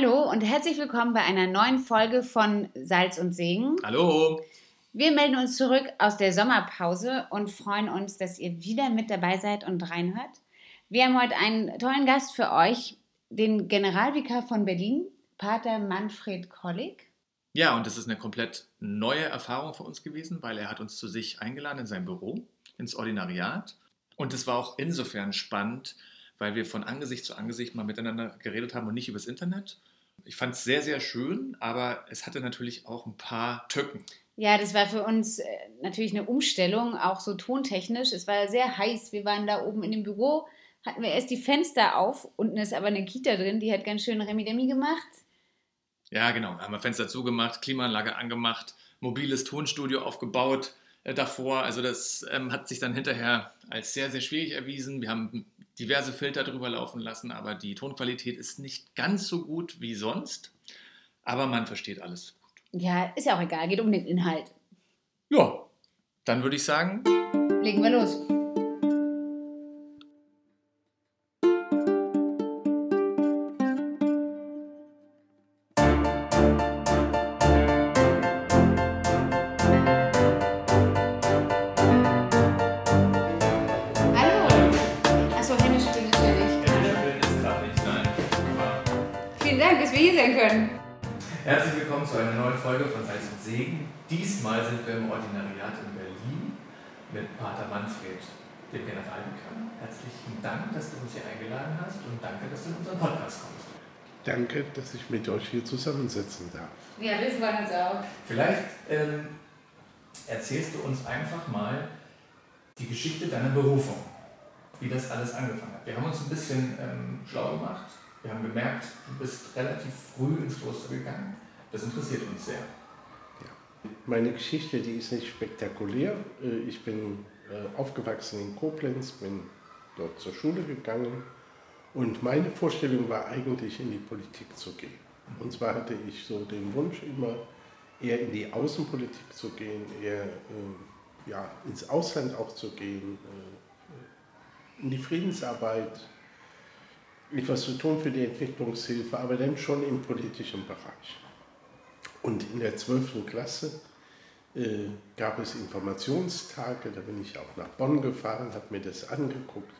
Hallo und herzlich willkommen bei einer neuen Folge von Salz und Segen. Hallo. Wir melden uns zurück aus der Sommerpause und freuen uns, dass ihr wieder mit dabei seid und reinhört. Wir haben heute einen tollen Gast für euch, den Generalvikar von Berlin, Pater Manfred Kollig. Ja, und das ist eine komplett neue Erfahrung für uns gewesen, weil er hat uns zu sich eingeladen in sein Büro, ins Ordinariat. Und es war auch insofern spannend, weil wir von Angesicht zu Angesicht mal miteinander geredet haben und nicht übers Internet. Ich fand es sehr, sehr schön, aber es hatte natürlich auch ein paar Tücken. Ja, das war für uns äh, natürlich eine Umstellung, auch so tontechnisch. Es war sehr heiß. Wir waren da oben in dem Büro, hatten wir erst die Fenster auf. Unten ist aber eine Kita drin, die hat ganz schön Remi-Demi gemacht. Ja, genau. Haben wir Fenster zugemacht, Klimaanlage angemacht, mobiles Tonstudio aufgebaut äh, davor. Also das ähm, hat sich dann hinterher als sehr, sehr schwierig erwiesen. Wir haben diverse Filter drüber laufen lassen, aber die Tonqualität ist nicht ganz so gut wie sonst. Aber man versteht alles gut. Ja, ist ja auch egal, geht um den Inhalt. Ja, dann würde ich sagen, legen wir los. Manfred, dem Generalvikar. Herzlichen Dank, dass du uns hier eingeladen hast und danke, dass du in unseren Podcast kommst. Danke, dass ich mit euch hier zusammensitzen darf. Ja, das war uns auch. Vielleicht ähm, erzählst du uns einfach mal die Geschichte deiner Berufung, wie das alles angefangen hat. Wir haben uns ein bisschen ähm, schlau gemacht. Wir haben gemerkt, du bist relativ früh ins Kloster gegangen. Das interessiert uns sehr. Meine Geschichte, die ist nicht spektakulär. Äh, ich bin äh, aufgewachsen in Koblenz, bin dort zur Schule gegangen und meine Vorstellung war eigentlich in die Politik zu gehen. Und zwar hatte ich so den Wunsch immer eher in die Außenpolitik zu gehen, eher äh, ja, ins Ausland auch zu gehen, in die Friedensarbeit, etwas zu tun für die Entwicklungshilfe, aber dann schon im politischen Bereich. Und in der 12. Klasse äh, gab es Informationstage, da bin ich auch nach Bonn gefahren, habe mir das angeguckt.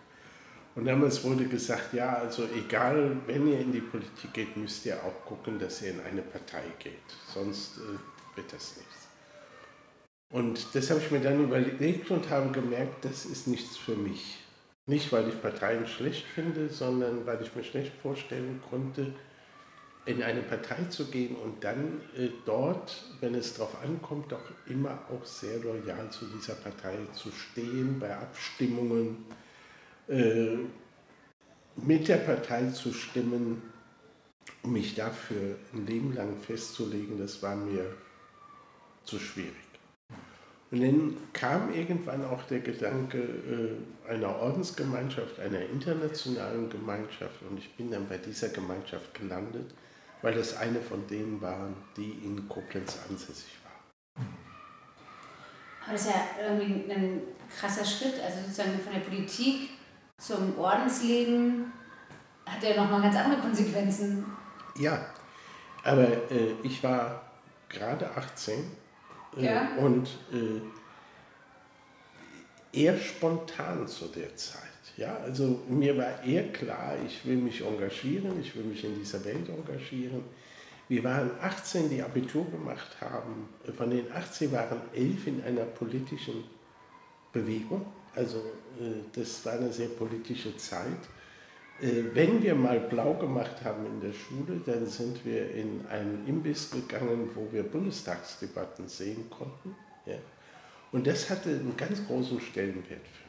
Und damals wurde gesagt, ja, also egal, wenn ihr in die Politik geht, müsst ihr auch gucken, dass ihr in eine Partei geht. Sonst äh, wird das nichts. Und das habe ich mir dann überlegt und habe gemerkt, das ist nichts für mich. Nicht, weil ich Parteien schlecht finde, sondern weil ich mir schlecht vorstellen konnte, in eine Partei zu gehen und dann äh, dort, wenn es darauf ankommt, auch immer auch sehr loyal zu dieser Partei zu stehen, bei Abstimmungen äh, mit der Partei zu stimmen, mich dafür ein Leben lang festzulegen, das war mir zu schwierig. Und dann kam irgendwann auch der Gedanke äh, einer Ordensgemeinschaft, einer internationalen Gemeinschaft und ich bin dann bei dieser Gemeinschaft gelandet weil das eine von denen waren, die in Koblenz ansässig war. Aber das ist ja irgendwie ein krasser Schritt, also sozusagen von der Politik zum Ordensleben hat ja nochmal ganz andere Konsequenzen. Ja, aber äh, ich war gerade 18 äh, ja. und äh, eher spontan zu der Zeit. Ja, also mir war eher klar, ich will mich engagieren, ich will mich in dieser Welt engagieren. Wir waren 18, die Abitur gemacht haben. Von den 18 waren 11 in einer politischen Bewegung. Also äh, das war eine sehr politische Zeit. Äh, wenn wir mal blau gemacht haben in der Schule, dann sind wir in einen Imbiss gegangen, wo wir Bundestagsdebatten sehen konnten. Und das hatte einen ganz großen Stellenwert für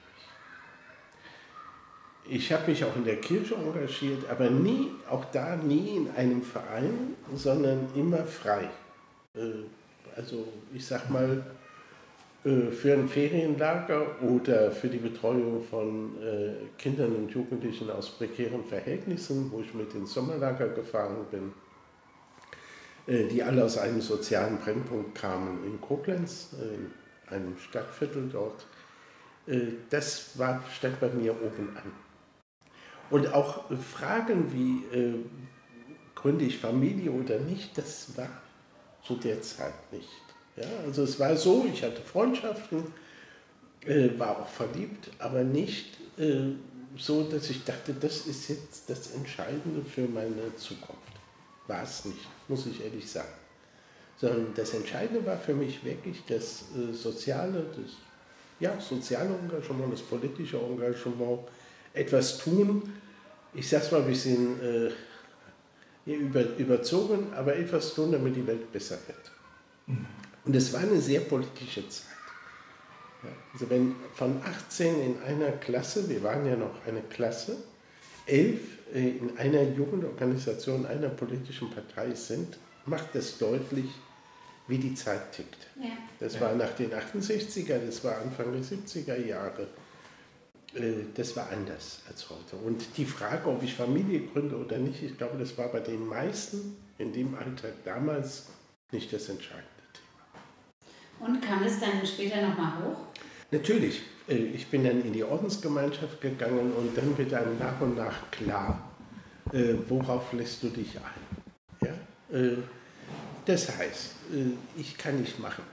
ich habe mich auch in der Kirche engagiert, aber nie, auch da nie in einem Verein, sondern immer frei. Äh, also ich sag mal, äh, für ein Ferienlager oder für die Betreuung von äh, Kindern und Jugendlichen aus prekären Verhältnissen, wo ich mit ins Sommerlager gefahren bin, die alle aus einem sozialen Brennpunkt kamen in Koblenz, in einem Stadtviertel dort. Das war, stand bei mir oben an. Und auch Fragen wie, äh, gründe ich Familie oder nicht, das war zu der Zeit nicht. Ja, also es war so, ich hatte Freundschaften, äh, war auch verliebt, aber nicht äh, so, dass ich dachte, das ist jetzt das Entscheidende für meine Zukunft. War es nicht, muss ich ehrlich sagen. Sondern das Entscheidende war für mich wirklich das äh, soziale, das ja, soziale Engagement, das politische Engagement, etwas tun, ich sage es mal ein bisschen äh, über, überzogen, aber etwas tun, damit die Welt besser wird. Mhm. Und es war eine sehr politische Zeit. Ja, also wenn von 18 in einer Klasse, wir waren ja noch eine Klasse, elf äh, in einer Jugendorganisation einer politischen Partei sind, macht das deutlich, wie die Zeit tickt. Ja. Das war nach den 68er, das war Anfang der 70er Jahre. Äh, das war anders als heute. Und die Frage, ob ich Familie gründe oder nicht, ich glaube, das war bei den meisten in dem Alter damals nicht das entscheidende Thema. Und kam es dann später nochmal hoch? Natürlich. Äh, ich bin dann in die Ordensgemeinschaft gegangen und dann wird einem nach und nach klar, äh, worauf lässt du dich ein. Ja? Das heißt, ich kann nicht machen,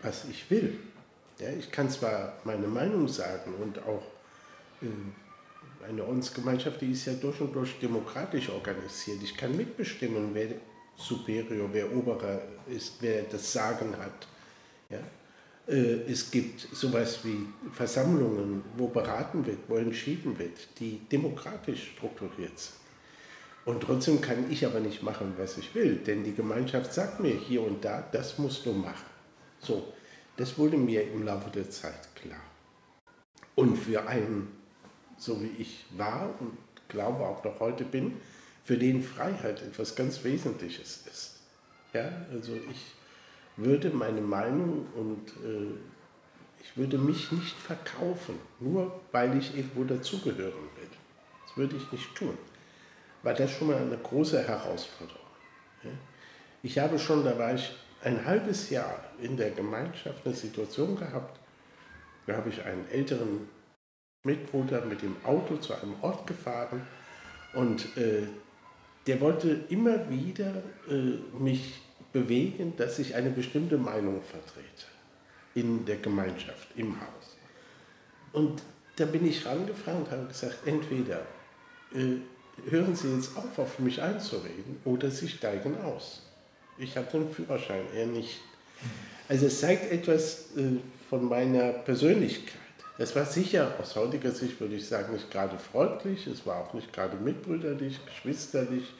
was ich will. Ich kann zwar meine Meinung sagen und auch eine Ordensgemeinschaft, die ist ja durch und durch demokratisch organisiert. Ich kann mitbestimmen, wer Superior, wer Oberer ist, wer das Sagen hat. Ja? Äh, es gibt sowas wie Versammlungen, wo beraten wird, wo entschieden wird, die demokratisch strukturiert sind. Und trotzdem kann ich aber nicht machen, was ich will, denn die Gemeinschaft sagt mir hier und da, das musst du machen. So, das wurde mir im Laufe der Zeit klar. Und für einen so wie ich war und glaube auch noch heute bin, für den Freiheit etwas ganz Wesentliches ist. Ja, also ich würde meine Meinung und äh, ich würde mich nicht verkaufen, nur weil ich irgendwo dazugehören will. Das würde ich nicht tun. War das schon mal eine große Herausforderung. Ja? Ich habe schon, da war ich ein halbes Jahr in der Gemeinschaft eine Situation gehabt, da habe ich einen älteren Mitbruder mit dem Auto zu einem Ort gefahren und äh, der wollte immer wieder äh, mich bewegen, dass ich eine bestimmte Meinung vertrete in der Gemeinschaft, im Haus. Und da bin ich rangefahren und habe gesagt, entweder äh, hören Sie jetzt auf, auf mich einzureden oder Sie steigen aus. Ich hatte einen Führerschein, er nicht. Also es zeigt etwas äh, von meiner Persönlichkeit. Es war sicher aus heutiger Sicht, würde ich sagen, nicht gerade freundlich, es war auch nicht gerade mitbrüderlich, geschwisterlich.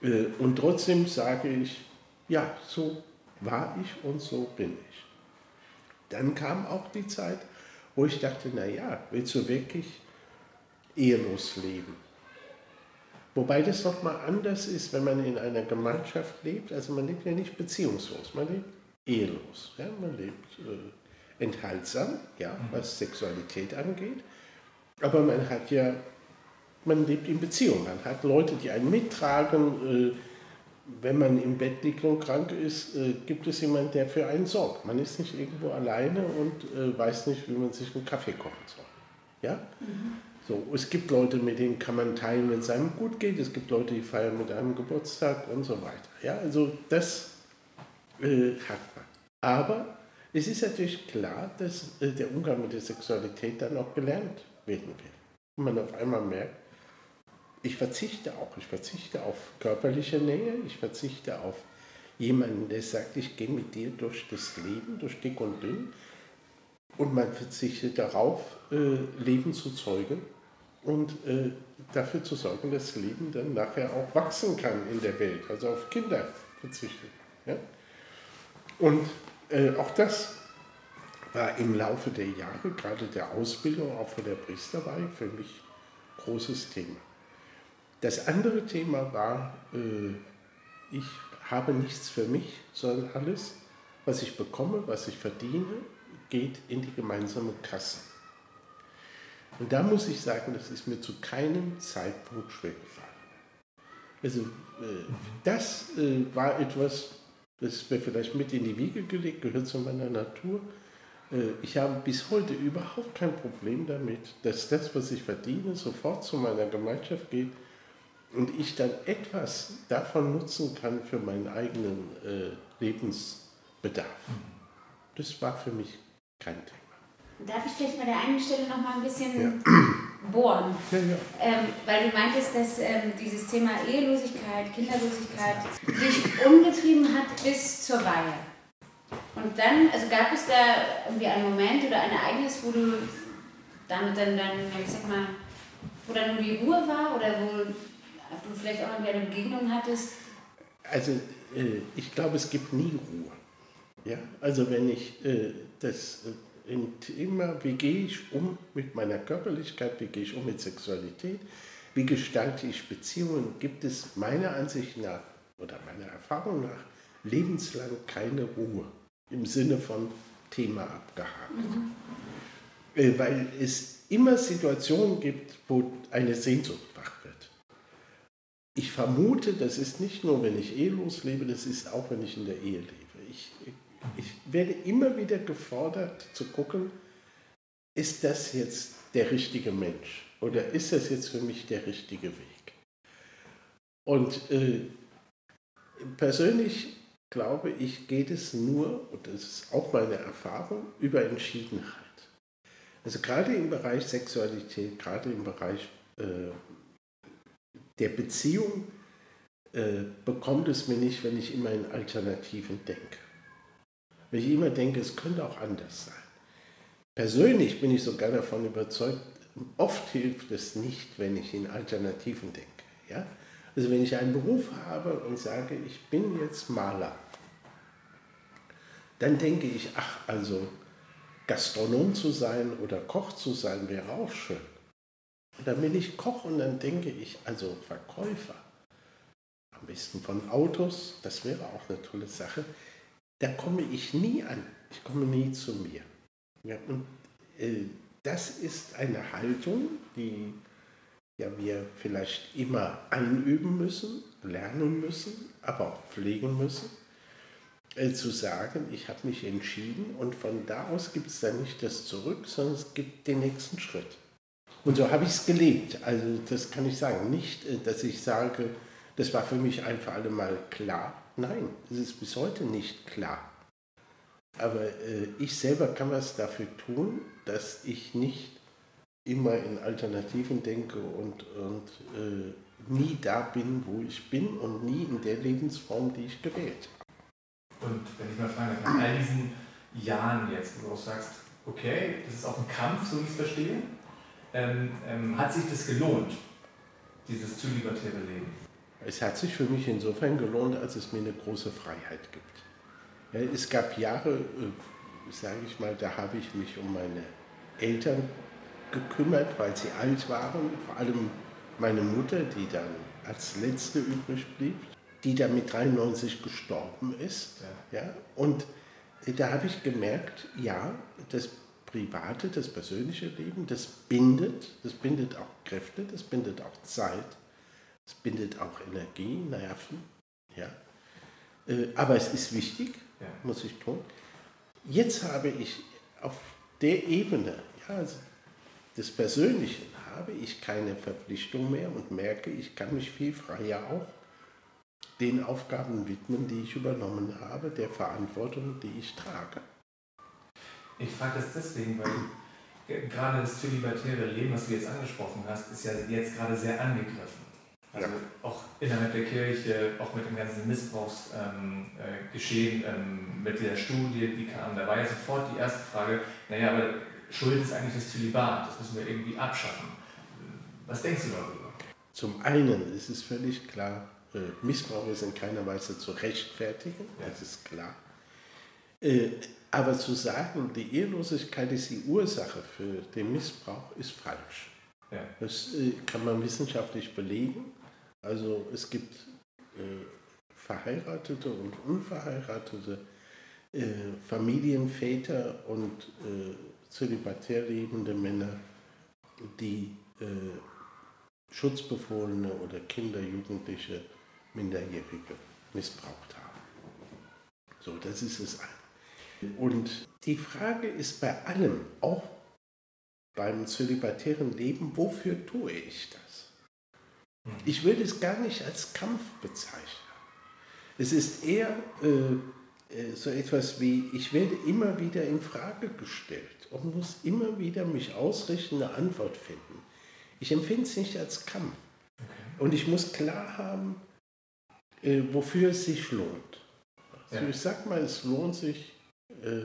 Äh, und trotzdem sage ich, ja, so war ich und so bin ich. Dann kam auch die Zeit, wo ich dachte, naja, willst du wirklich ehelos leben? Wobei das nochmal anders ist, wenn man in einer Gemeinschaft lebt. Also man lebt ja nicht beziehungslos, man lebt ehelos. Ja? Man lebt äh, enthaltsam, ja, was Sexualität angeht. Aber man hat ja, man lebt in Beziehung. Man hat Leute, die einen mittragen. Äh, wenn man im Bett liegt und krank ist, äh, gibt es jemanden, der für einen sorgt. Man ist nicht irgendwo alleine und äh, weiß nicht, wie man sich einen Kaffee kochen soll. Ja? Mhm. So, es gibt Leute, mit denen kann man teilen, wenn es einem gut geht. Es gibt Leute, die feiern mit einem Geburtstag und so weiter. Ja, also das äh, hat man. Aber es ist natürlich klar, dass äh, der Umgang mit der Sexualität dann auch gelernt werden will. Und man auf einmal merkt, ich verzichte auch, ich verzichte auf körperliche Nähe, ich verzichte auf jemanden, der sagt, ich gehe mit dir durch das Leben, durch dick und dünn. Und man verzichtet darauf, äh, Leben zu zeugen und äh, dafür zu sorgen, dass das Leben dann nachher auch wachsen kann in der Welt, also auf Kinder verzichtet. Ja? Und äh, auch das war im Laufe der Jahre, gerade der Ausbildung, auch von der Priesterweihe, für mich großes Thema. Das andere Thema war, äh, ich habe nichts für mich, sondern alles, was ich bekomme, was ich verdiene, geht in die gemeinsame Kasse. Und da muss ich sagen, das ist mir zu keinem Zeitpunkt schwer gefallen. Also äh, das äh, war etwas, das ist mir vielleicht mit in die Wiege gelegt, gehört zu meiner Natur. Äh, ich habe bis heute überhaupt kein Problem damit, dass das, was ich verdiene, sofort zu meiner Gemeinschaft geht und ich dann etwas davon nutzen kann für meinen eigenen äh, Lebensbedarf. Das war für mich kein Thema. Darf ich vielleicht bei der einen Stelle noch mal ein bisschen ja. Bohren? Ja, ja. Ähm, weil du meintest, dass ähm, dieses Thema Ehelosigkeit, Kinderlosigkeit dich umgetrieben hat bis zur Weihe. Und dann, also gab es da irgendwie einen Moment oder ein Ereignis, wo du damit dann, dann ich sag mal, wo dann nur die Ruhe war oder wo du vielleicht auch irgendwie eine Begegnung hattest? Also äh, ich glaube, es gibt nie Ruhe. Ja? Also wenn ich äh, das äh, Thema, wie gehe ich um mit meiner Körperlichkeit, wie gehe ich um mit Sexualität, wie gestalte ich Beziehungen, gibt es meiner Ansicht nach oder meiner Erfahrung nach lebenslang keine Ruhe im Sinne von Thema abgehakt. Mhm. Äh, weil es immer Situationen gibt, wo eine Sehnsucht wach wird. Ich vermute, das ist nicht nur, wenn ich ehelos lebe, das ist auch, wenn ich in der Ehe lebe. Ich, werde immer wieder gefordert zu gucken, ist das jetzt der richtige Mensch oder ist das jetzt für mich der richtige Weg? Und äh, persönlich glaube ich, geht es nur, und das ist auch meine Erfahrung, über Entschiedenheit. Also gerade im Bereich Sexualität, gerade im Bereich äh, der Beziehung, äh, bekommt es mir nicht, wenn ich immer in Alternativen denke. Wenn ich immer denke, es könnte auch anders sein. Persönlich bin ich sogar davon überzeugt, oft hilft es nicht, wenn ich in Alternativen denke. Ja? Also wenn ich einen Beruf habe und sage, ich bin jetzt Maler, dann denke ich, ach, also Gastronom zu sein oder Koch zu sein wäre auch schön. Und dann bin ich Koch und dann denke ich, also Verkäufer, am besten von Autos, das wäre auch eine tolle Sache. Da komme ich nie an, ich komme nie zu mir. Ja, und äh, das ist eine Haltung, die ja, wir vielleicht immer einüben müssen, lernen müssen, aber auch pflegen müssen äh, zu sagen, ich habe mich entschieden und von da aus gibt es dann nicht das Zurück, sondern es gibt den nächsten Schritt. Und so habe ich es gelebt. Also das kann ich sagen. Nicht, äh, dass ich sage, das war für mich ein für alle Mal klar. Nein, es ist bis heute nicht klar. Aber äh, ich selber kann was dafür tun, dass ich nicht immer in Alternativen denke und, und äh, nie da bin, wo ich bin und nie in der Lebensform, die ich gewählt habe. Und wenn ich mal fragen darf, nach all diesen Jahren jetzt, wo du auch sagst, okay, das ist auch ein Kampf, so wie ich es verstehe, ähm, ähm, hat sich das gelohnt, dieses zu libertäre Leben? Es hat sich für mich insofern gelohnt, als es mir eine große Freiheit gibt. Ja, es gab Jahre, äh, sage ich mal, da habe ich mich um meine Eltern gekümmert, weil sie alt waren, vor allem meine Mutter, die dann als letzte übrig blieb die da mit 93 gestorben ist. Ja. ja und da habe ich gemerkt, ja, das private, das persönliche Leben, das bindet, das bindet auch Kräfte, das bindet auch Zeit, das bindet auch Energie, Nerven. Ja. Äh, aber es ist wichtig, ja. muss ich tun. Jetzt habe ich auf der Ebene ja, also des Persönlichen habe ich keine Verpflichtung mehr und merke, ich kann mich viel freier auch den Aufgaben widmen, die ich übernommen habe, der Verantwortung, die ich trage. Ich frage das deswegen, weil gerade das zölibatäre Leben, was du jetzt angesprochen hast, ist ja jetzt gerade sehr angegriffen. Also ja. auch innerhalb der Kirche, auch mit dem ganzen Missbrauchsgeschehen, ähm, äh, ähm, mit der Studie, die kam, da war ja sofort die erste Frage, naja, aber Schuld ist eigentlich das Zölibat, das müssen wir irgendwie abschaffen. Was denkst du darüber? Zum einen ist es völlig klar, äh, Missbrauch ist in keiner Weise zu rechtfertigen, das ist klar. Äh, aber zu sagen, die Ehelosigkeit ist die Ursache für den Missbrauch, ist falsch. Ja. Das kann man wissenschaftlich belegen. Also es gibt verheiratete und unverheiratete Familienväter und zölibatär lebende Männer, die Schutzbefohlene oder Kinder, Jugendliche Minderjährige missbraucht haben. So, das ist es. Und die Frage ist bei allem, auch beim zölibatären Leben, wofür tue ich das? Ich würde es gar nicht als Kampf bezeichnen. Es ist eher äh, äh, so etwas wie, ich werde immer wieder in Frage gestellt und muss immer wieder mich ausrichten, eine Antwort finden. Ich empfinde es nicht als Kampf. Okay. Und ich muss klar haben, äh, wofür es sich lohnt. Also ja. ich sag mal, es lohnt sich äh,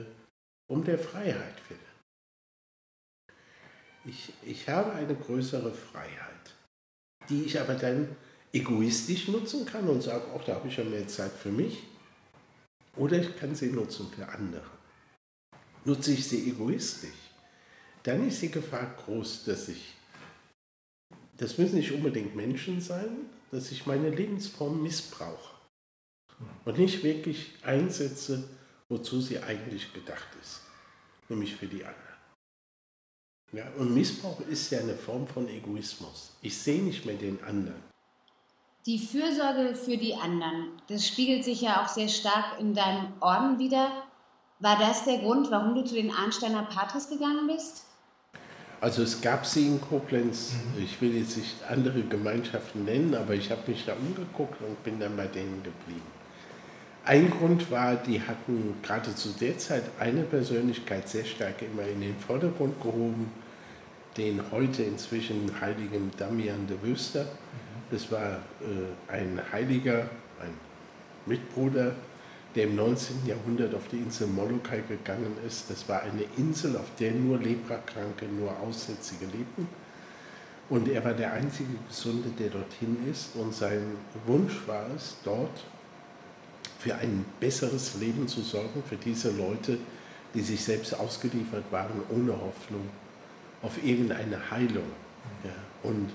um der Freiheit willen. Ich, ich habe eine größere Freiheit, die ich aber dann egoistisch nutzen kann und sage, auch da habe ich ja mehr Zeit für mich. Oder ich kann sie nutzen für andere. Nutze ich sie egoistisch, dann ist die Gefahr groß, dass ich, das müssen nicht unbedingt Menschen sein, dass ich meine Lebensform missbrauche und nicht wirklich einsetze, wozu sie eigentlich gedacht ist, nämlich für die anderen. Ja, und Missbrauch ist ja eine Form von Egoismus. Ich sehe nicht mehr den anderen. Die Fürsorge für die anderen, das spiegelt sich ja auch sehr stark in deinem Orden wieder. War das der Grund, warum du zu den Arnsteiner Patres gegangen bist? Also es gab sie in Koblenz, ich will jetzt nicht andere Gemeinschaften nennen, aber ich habe mich da umgeguckt und bin dann bei denen geblieben. Ein Grund war, die hatten gerade zu der Zeit eine Persönlichkeit sehr stark immer in den Vordergrund gehoben, den heute inzwischen heiligen Damian de Wüster. Das war äh, ein Heiliger, ein Mitbruder, der im 19. Jahrhundert auf die Insel Molokai gegangen ist. Das war eine Insel, auf der nur Leprakranke, nur Aussätzige lebten. Und er war der einzige Gesunde, der dorthin ist. Und sein Wunsch war es, dort für ein besseres Leben zu sorgen für diese Leute, die sich selbst ausgeliefert waren, ohne Hoffnung auf irgendeine Heilung. Ja, und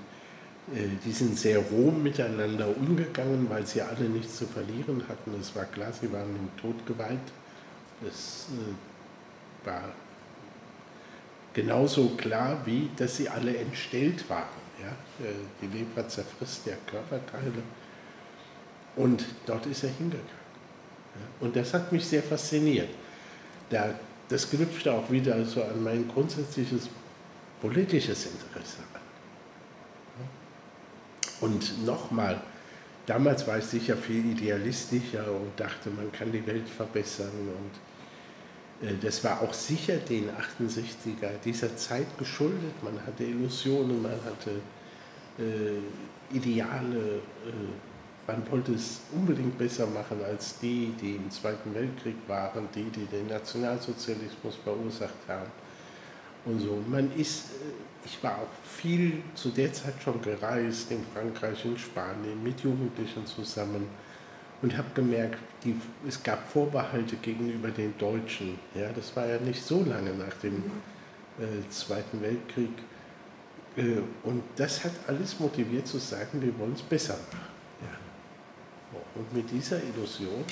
äh, die sind sehr roh miteinander umgegangen, weil sie alle nichts zu verlieren hatten. Es war klar, sie waren im Tod geweiht. Das äh, war genauso klar, wie dass sie alle entstellt waren. Ja? Äh, die Leber zerfrisst ja Körperteile. Und dort ist er hingegangen. Und das hat mich sehr fasziniert. Da, das knüpft auch wieder so an mein grundsätzliches politisches Interesse an. Und nochmal, damals war ich sicher viel idealistischer und dachte, man kann die Welt verbessern. Und äh, das war auch sicher den 68er dieser Zeit geschuldet. Man hatte Illusionen, man hatte äh, Ideale. Äh, man wollte es unbedingt besser machen als die, die im Zweiten Weltkrieg waren, die, die den Nationalsozialismus verursacht haben. Und so. Man ist, äh, ich war auch viel zu der Zeit schon gereist, in Frankreich, in Spanien, mit Jugendlichen zusammen und habe gemerkt, die, es gab Vorbehalte gegenüber den Deutschen. Ja, das war ja nicht so lange nach dem äh, Zweiten Weltkrieg. Äh, und das hat alles motiviert zu sagen, wir wollen es besser machen. Und mit dieser Illusion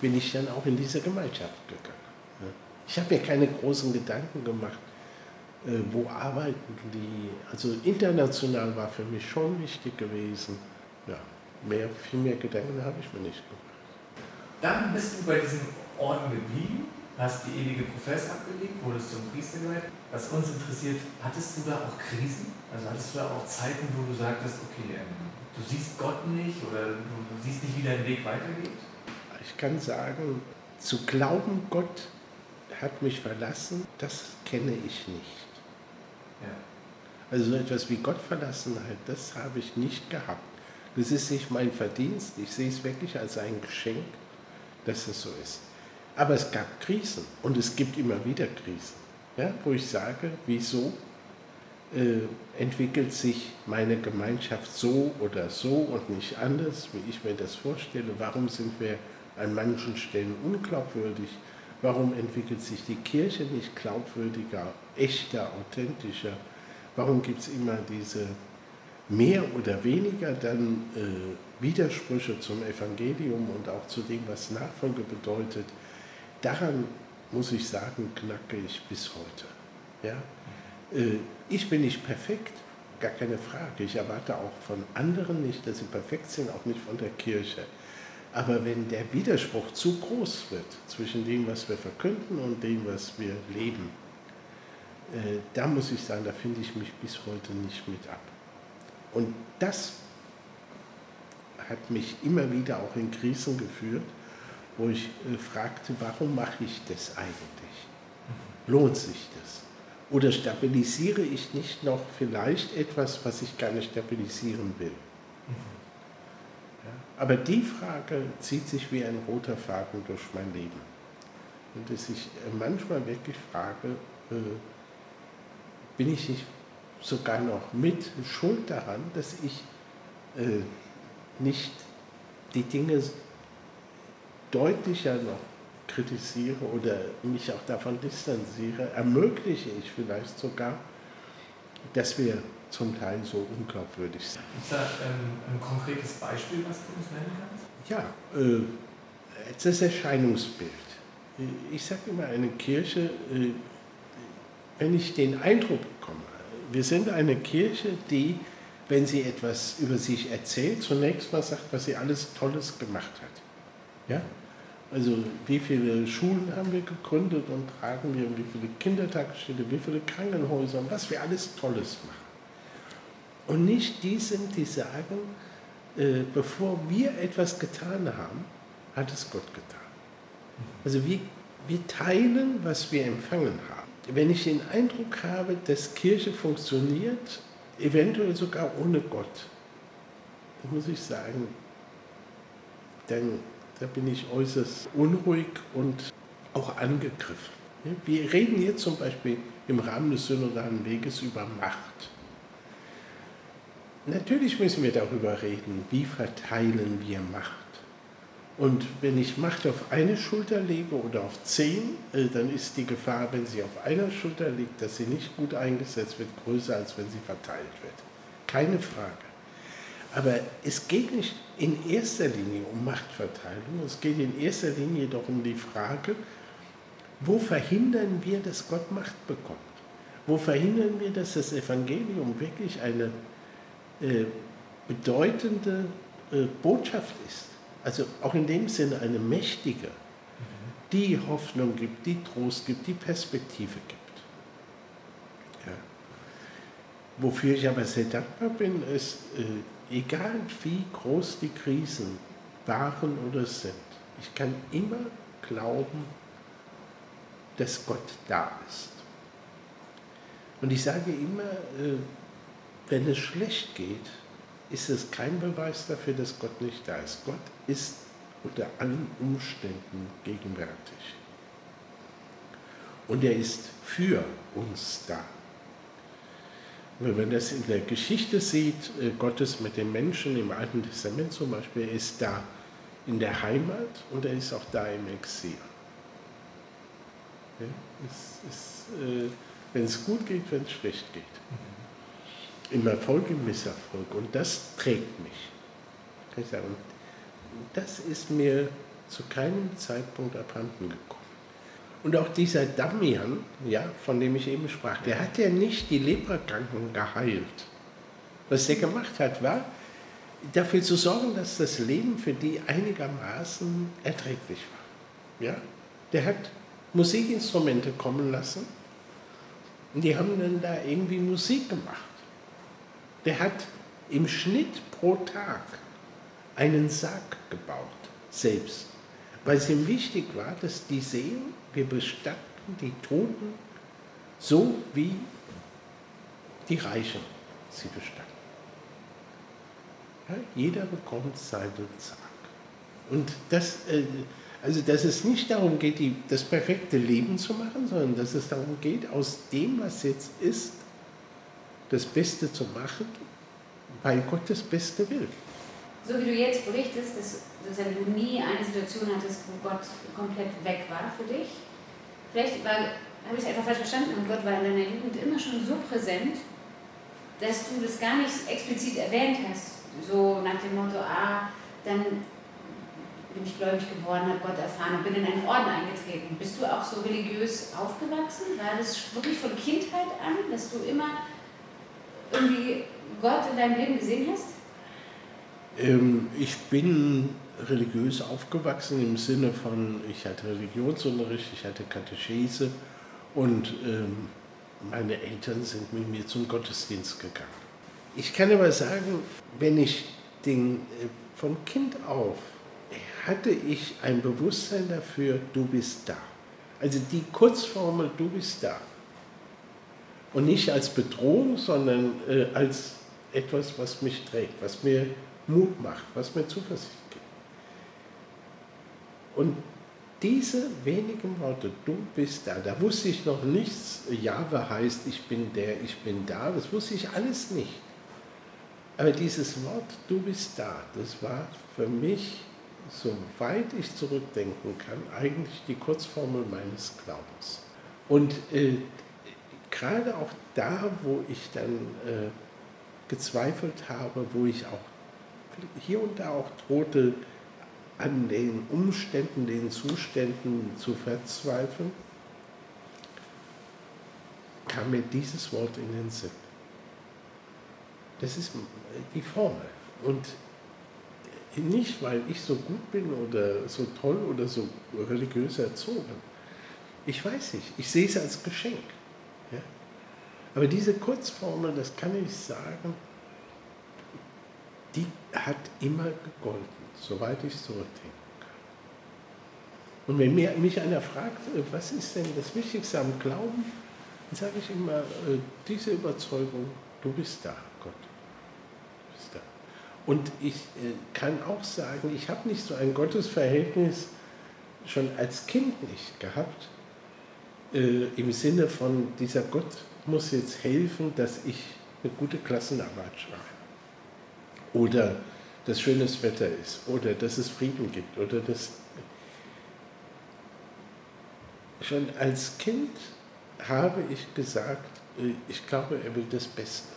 bin ich dann auch in diese Gemeinschaft gegangen. Ich habe mir keine großen Gedanken gemacht, äh, wo arbeiten die. Also international war für mich schon wichtig gewesen. Ja, mehr, viel mehr Gedanken habe ich mir nicht gemacht. Dann bist du bei diesem Orden geblieben, hast die ewige Profess abgelegt, wurdest zum Priester geweiht. Was uns interessiert, hattest du da auch Krisen? Also hattest du da auch Zeiten, wo du sagtest, okay, ähm, du siehst Gott nicht oder du siehst nicht, wie dein Weg weitergeht? Ich kann sagen, zu glauben, Gott hat mich verlassen, das kenne ich nicht. Ja. Also so etwas wie Gottverlassenheit, das habe ich nicht gehabt. Das ist nicht mein Verdienst, ich sehe es wirklich als ein Geschenk, dass es so ist. Aber es gab Krisen und es gibt immer wieder Krisen, ja, wo ich sage, wieso äh, entwickelt sich meine Gemeinschaft so oder so und nicht anders, wie ich mir das vorstelle? Warum sind wir an manchen Stellen unglaubwürdig? Warum entwickelt sich die Kirche nicht glaubwürdiger, echter, authentischer? Warum gibt es immer diese mehr oder weniger dann äh, Widersprüche zum Evangelium und auch zu dem, was Nachfolge bedeutet? Daran muss ich sagen, knacke ich bis heute. Ja? Äh, ich bin nicht perfekt, gar keine Frage. Ich erwarte auch von anderen nicht, dass sie perfekt sind, auch nicht von der Kirche. Aber wenn der Widerspruch zu groß wird zwischen dem, was wir verkünden und dem, was wir leben, äh, da muss ich sagen, da finde ich mich bis heute nicht mit ab. Und das hat mich immer wieder auch in Krisen geführt, wo ich äh, fragte, warum mache ich das eigentlich? Lohnt sich das? Oder stabilisiere ich nicht noch vielleicht etwas, was ich gar nicht stabilisieren will? Ja, aber die Frage zieht sich wie ein roter Faden durch mein Leben. Und dass ich manchmal wirklich frage, äh, bin ich nicht sogar noch mit schuld daran, dass ich äh, nicht die Dinge deutlicher noch kritisiere oder mich auch davon distanziere, ermögliche ich vielleicht sogar, dass wir zum Teil so unglaubwürdig sind. Ist da ähm, ein konkretes Beispiel, was du uns nennen kannst? Ja, äh, das Erscheinungsbild. Ich sage immer, eine Kirche, äh, wenn ich den Eindruck bekomme, wir sind eine Kirche, die, wenn sie etwas über sich erzählt, zunächst mal sagt, was sie alles Tolles gemacht hat. Ja? Also wie viele Schulen haben wir gegründet und tragen wir, wie viele Kindertagesstätten, wie viele Krankenhäuser und was wir alles Tolles machen. Und nicht die sind, die sagen, äh, bevor wir etwas getan haben, hat es Gott getan. Also wir, wir teilen, was wir empfangen haben. Wenn ich den Eindruck habe, dass Kirche funktioniert, eventuell sogar ohne Gott, dann muss ich sagen, dann da bin ich äußerst unruhig und auch angegriffen. Wir reden jetzt zum Beispiel im Rahmen des synodalen Weges über Macht. Natürlich müssen wir darüber reden, wie verteilen wir Macht. Und wenn ich Macht auf eine Schulter lege oder auf zehn, äh, dann ist die Gefahr, wenn sie auf einer Schulter liegt, dass sie nicht gut eingesetzt wird, größer, als wenn sie verteilt wird. Keine Frage. Aber es geht nicht in erster Linie um Machtverteilung, es geht in erster Linie doch um die Frage, wo verhindern wir, dass Gott Macht bekommt? Wo verhindern wir, dass das Evangelium wirklich eine äh, bedeutende äh, Botschaft ist? Also auch in dem Sinne eine mächtige, die Hoffnung gibt, die Trost gibt, die Perspektive gibt. Ja. Wofür ich aber sehr dankbar bin, ist, äh, egal wie groß die Krisen waren oder sind, ich kann immer glauben, dass Gott da ist. Und ich sage immer, äh, wenn es schlecht geht, ist es kein Beweis dafür, dass Gott nicht da ist. Gott ist unter allen Umständen gegenwärtig. Und er ist für uns da. Wenn man das in der Geschichte sieht, äh, Gottes mit den Menschen im Alten Testament zum Beispiel, er ist da in der Heimat und er ist auch da im Exil. Ja, es äh, wenn es gut geht, wenn es schlecht geht. Im Erfolg, im Misserfolg. Und das trägt mich. Kann ich sagen. das ist mir zu keinem Zeitpunkt abhanden gekommen. Und auch dieser Damian, ja, von dem ich eben sprach, der hat ja nicht die Leprakranken geheilt. Was er gemacht hat, war, dafür zu sorgen, dass das Leben für die einigermaßen erträglich war. Ja? Der hat Musikinstrumente kommen lassen und die haben dann da irgendwie Musik gemacht. Der hat im Schnitt pro Tag einen Sarg gebaut, selbst, weil es ihm wichtig war, dass die sehen, wir bestatten die Toten so, wie die Reichen sie bestatten. Ja, jeder bekommt seinen Sarg. Und das, äh, also dass es nicht darum geht, die, das perfekte Leben zu machen, sondern dass es darum geht, aus dem, was jetzt ist, das Beste zu machen, weil Gott das Beste will. So wie du jetzt berichtest, dass, dass du nie eine Situation hattest, wo Gott komplett weg war für dich, vielleicht habe ich es einfach falsch verstanden und Gott war in deiner Jugend immer schon so präsent, dass du das gar nicht explizit erwähnt hast. So nach dem Motto, ah, dann bin ich gläubig geworden, habe Gott erfahren und bin in einen Orden eingetreten. Bist du auch so religiös aufgewachsen? War das wirklich von Kindheit an, dass du immer irgendwie Gott in deinem Leben gesehen hast? Ähm, ich bin religiös aufgewachsen im Sinne von, ich hatte Religionsunterricht, ich hatte Katechese und ähm, meine Eltern sind mit mir zum Gottesdienst gegangen. Ich kann aber sagen, wenn ich den, äh, von Kind auf hatte ich ein Bewusstsein dafür, du bist da. Also die Kurzformel, du bist da. Und nicht als Bedrohung, sondern äh, als etwas, was mich trägt, was mir Mut macht, was mir Zuversicht gibt. Und diese wenigen Worte, du bist da, da wusste ich noch nichts, Jahwe heißt, ich bin der, ich bin da, das wusste ich alles nicht. Aber dieses Wort, du bist da, das war für mich, soweit ich zurückdenken kann, eigentlich die Kurzformel meines Glaubens. Und äh, gerade auch da, wo ich dann äh, gezweifelt habe, wo ich auch hier und da auch drohte, an den Umständen, den Zuständen zu verzweifeln, kam mir dieses Wort in den Sinn. Das ist die Formel. Und nicht, weil ich so gut bin oder so toll oder so religiös erzogen. Ich weiß nicht, ich sehe es als Geschenk. Ja? Aber diese Kurzformel, das kann ich sagen, die hat immer gegolten, soweit ich zurückdenken kann. Und wenn mich einer fragt, äh, was ist denn das Wichtigste am Glauben, dann sage ich immer, äh, diese Überzeugung, du bist da, Gott. Du bist da. Und ich äh, kann auch sagen, ich habe nicht so ein Gottesverhältnis schon als Kind nicht gehabt, im Sinne von, dieser Gott muss jetzt helfen, dass ich eine gute Klassenarbeit schreibe oder dass schönes Wetter ist oder dass es Frieden gibt oder dass schon als Kind habe ich gesagt, äh, ich glaube, er will das Beste.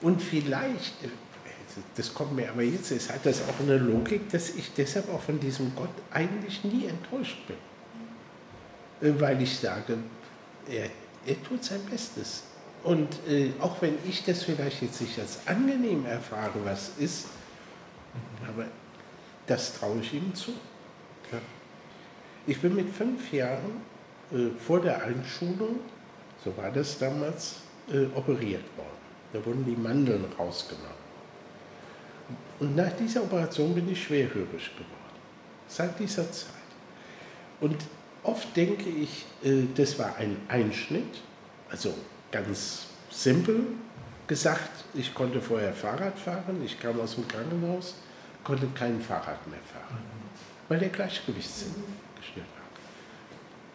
Und vielleicht, äh, das kommt mir aber jetzt, es hat das auch eine Logik, dass ich deshalb auch von diesem Gott eigentlich nie enttäuscht bin. Äh, weil ich sage, er, er tut sein Bestes. Und äh, auch wenn ich das vielleicht jetzt nicht als angenehm erfahre, was ist, aber das traue ich ihm zu. Ja. Ich bin mit fünf Jahren äh, vor der Einschulung, so war das damals, äh, operiert worden. Da wurden die Mandeln rausgenommen. Und nach dieser Operation bin ich schwerhörig geworden. Seit dieser Zeit. Und oft denke ich, äh, das war ein Einschnitt, also ganz simpel gesagt, ich konnte vorher Fahrrad fahren, ich kam aus dem Krankenhaus, konnte kein Fahrrad mehr fahren, weil der Gleichgewichtssinn gestört war.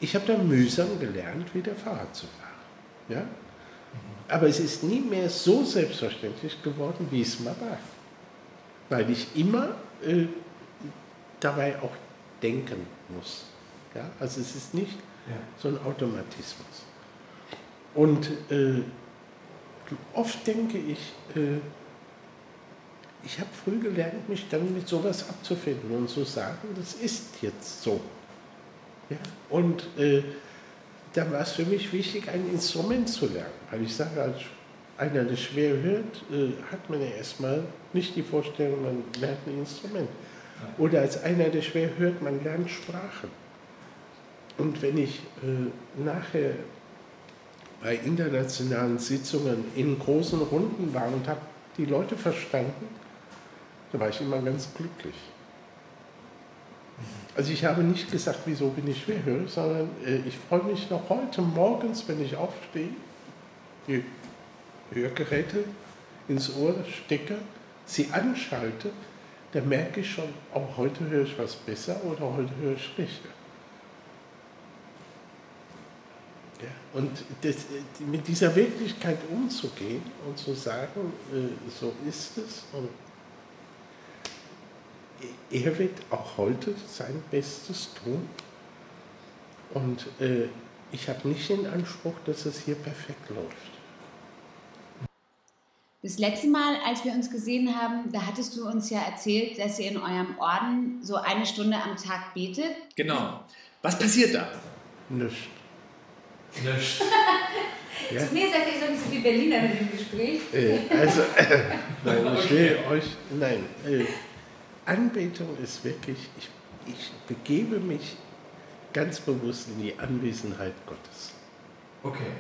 Ich habe dann mühsam gelernt, wieder Fahrrad zu fahren. Ja? Aber es ist nie mehr so selbstverständlich geworden, wie es mal war. Weil ich immer äh, dabei auch denken muss. Ja? Also es ist nicht ja. so ein Automatismus. Und äh, oft denke ich, äh, ich habe früh gelernt, mich dann mit sowas abzufinden und zu sagen, das ist jetzt so. Ja? Und äh, da war es für mich wichtig, ein Instrument zu lernen. Weil ich sage, als einer, der schwer hört, äh, hat man ja erstmal nicht die Vorstellung, man lernt ein Instrument. Oder als einer, der schwer hört, man lernt Sprachen. Und wenn ich äh, nachher bei internationalen Sitzungen in großen Runden war und habe die Leute verstanden, da war ich immer ganz glücklich. Also ich habe nicht gesagt, wieso bin ich schwerhörig, sondern äh, ich freue mich noch heute morgens, wenn ich aufstehe, die Hörgeräte ins Ohr stecke, sie anschalte, da merke ich schon, auch heute höre ich was besser oder heute höre ich schlechter. Ja, und das, mit dieser Wirklichkeit umzugehen und zu sagen, äh, so ist es und er wird auch heute sein Bestes tun. Und äh, ich habe nicht den Anspruch, dass es hier perfekt läuft. Das letzte Mal, als wir uns gesehen haben, da hattest du uns ja erzählt, dass ihr in eurem Orden so eine Stunde am Tag betet. Genau. Was passiert da? Nichts. Löscht. ja? Zu mir seid ihr so nicht so viel Berliner mit dem Gespräch. Äh, also, äh, nein, ich will euch, nein, äh, Anbetung ist wirklich, ich, ich begebe mich ganz bewusst in die Anwesenheit Gottes. Okay.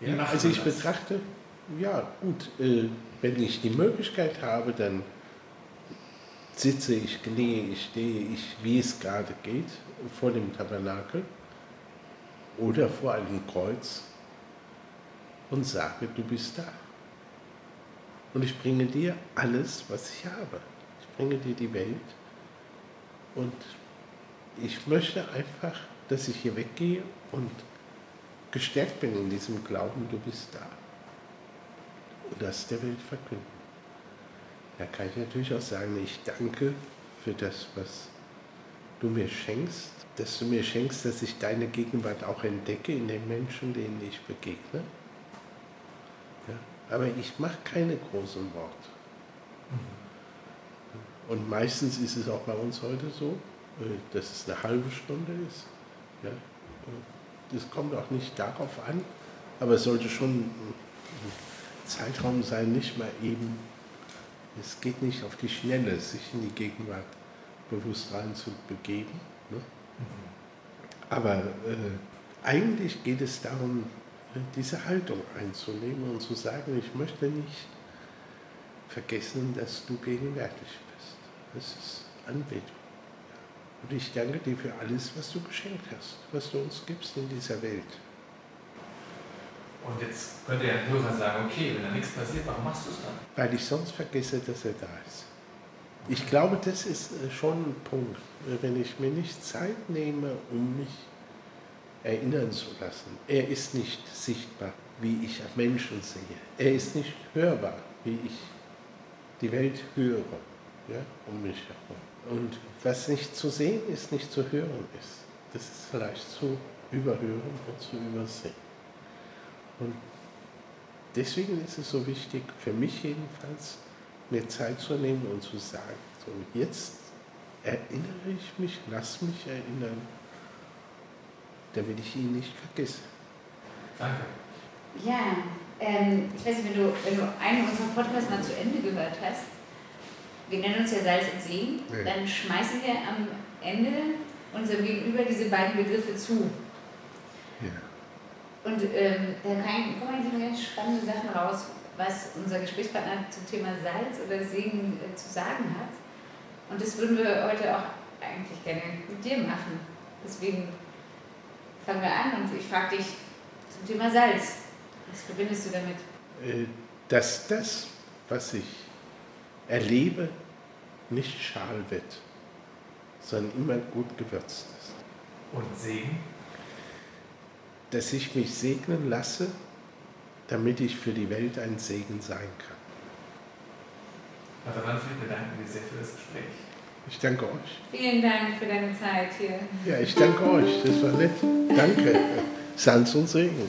Ja, also ich das? betrachte, ja gut, äh, wenn ich die Möglichkeit habe, dann sitze ich, kniee ich, stehe ich, wie es gerade geht, vor dem Tabernakel oder vor einem Kreuz und sage, du bist da. Und ich bringe dir alles, was ich habe. Ich bringe dir die Welt und ich möchte einfach, dass ich hier weggehe und gestärkt bin in diesem Glauben, du bist da. Und das der Welt verkünden. Da kann ich natürlich auch sagen, ich danke für das, was du mir schenkst, dass du mir schenkst, dass ich deine Gegenwart auch entdecke in den Menschen, denen ich begegne. Ja, aber ich mache keine großen Worte. Und meistens ist es auch bei uns heute so, äh, dass es eine halbe Stunde ist. Ja, das kommt auch nicht darauf an, aber es sollte schon ein Zeitraum sein, nicht mal eben. Es geht nicht auf die Schnelle, sich in die Gegenwart bewusst rein zu begeben. Ne? Aber äh, eigentlich geht es darum, diese Haltung einzunehmen und zu sagen, ich möchte nicht vergessen, dass du gegenwärtig bist. Das ist Anbetung. Und ich danke dir für alles, was du geschenkt hast, was du uns gibst in dieser Welt. Und jetzt könnte ja ein Hörer sagen, okay, wenn da nichts passiert, warum machst du es dann? Weil ich sonst vergesse, dass er da ist. Ich glaube, das ist äh, schon ein Punkt, äh, wenn ich mir nicht Zeit nehme, um mich erinnern zu lassen. Er ist nicht sichtbar, wie ich Menschen sehe. Er ist nicht hörbar, wie ich die Welt höre ja, um mich herum. Und was nicht zu sehen ist, nicht zu hören ist, das ist leicht zu überhören und zu übersehen. Und deswegen ist es so wichtig, für mich jedenfalls, mir Zeit zu nehmen und zu sagen, so jetzt erinnere ich mich, lass mich erinnern, damit ich ihn nicht vergesse. Danke. Ja, ähm, ich weiß nicht, wenn du, wenn du einen unserer Podcasts mal zu Ende gehört hast, wir nennen uns ja Salz und Segen, ja. dann schmeißen wir am Ende unserem Gegenüber diese beiden Begriffe zu. Ja. Und ähm, da kommen eigentlich ganz spannende Sachen raus, was unser Gesprächspartner zum Thema Salz oder Segen äh, zu sagen hat. Und das würden wir heute auch eigentlich gerne mit dir machen. Deswegen fangen wir an und ich frage dich zum Thema Salz. Was verbindest du damit? Äh, dass das, was ich erlebe, nicht schal wird, sondern immer gut gewürzt ist. Und Segen? Dass ich mich segnen lasse, damit ich für die Welt ein Segen sein kann. Pater Manfred, wir danken dir sehr für das Gespräch. Ich danke euch. Vielen Dank für deine Zeit hier. Ja, ich danke euch. Das war nett. Danke. Salz und Segen.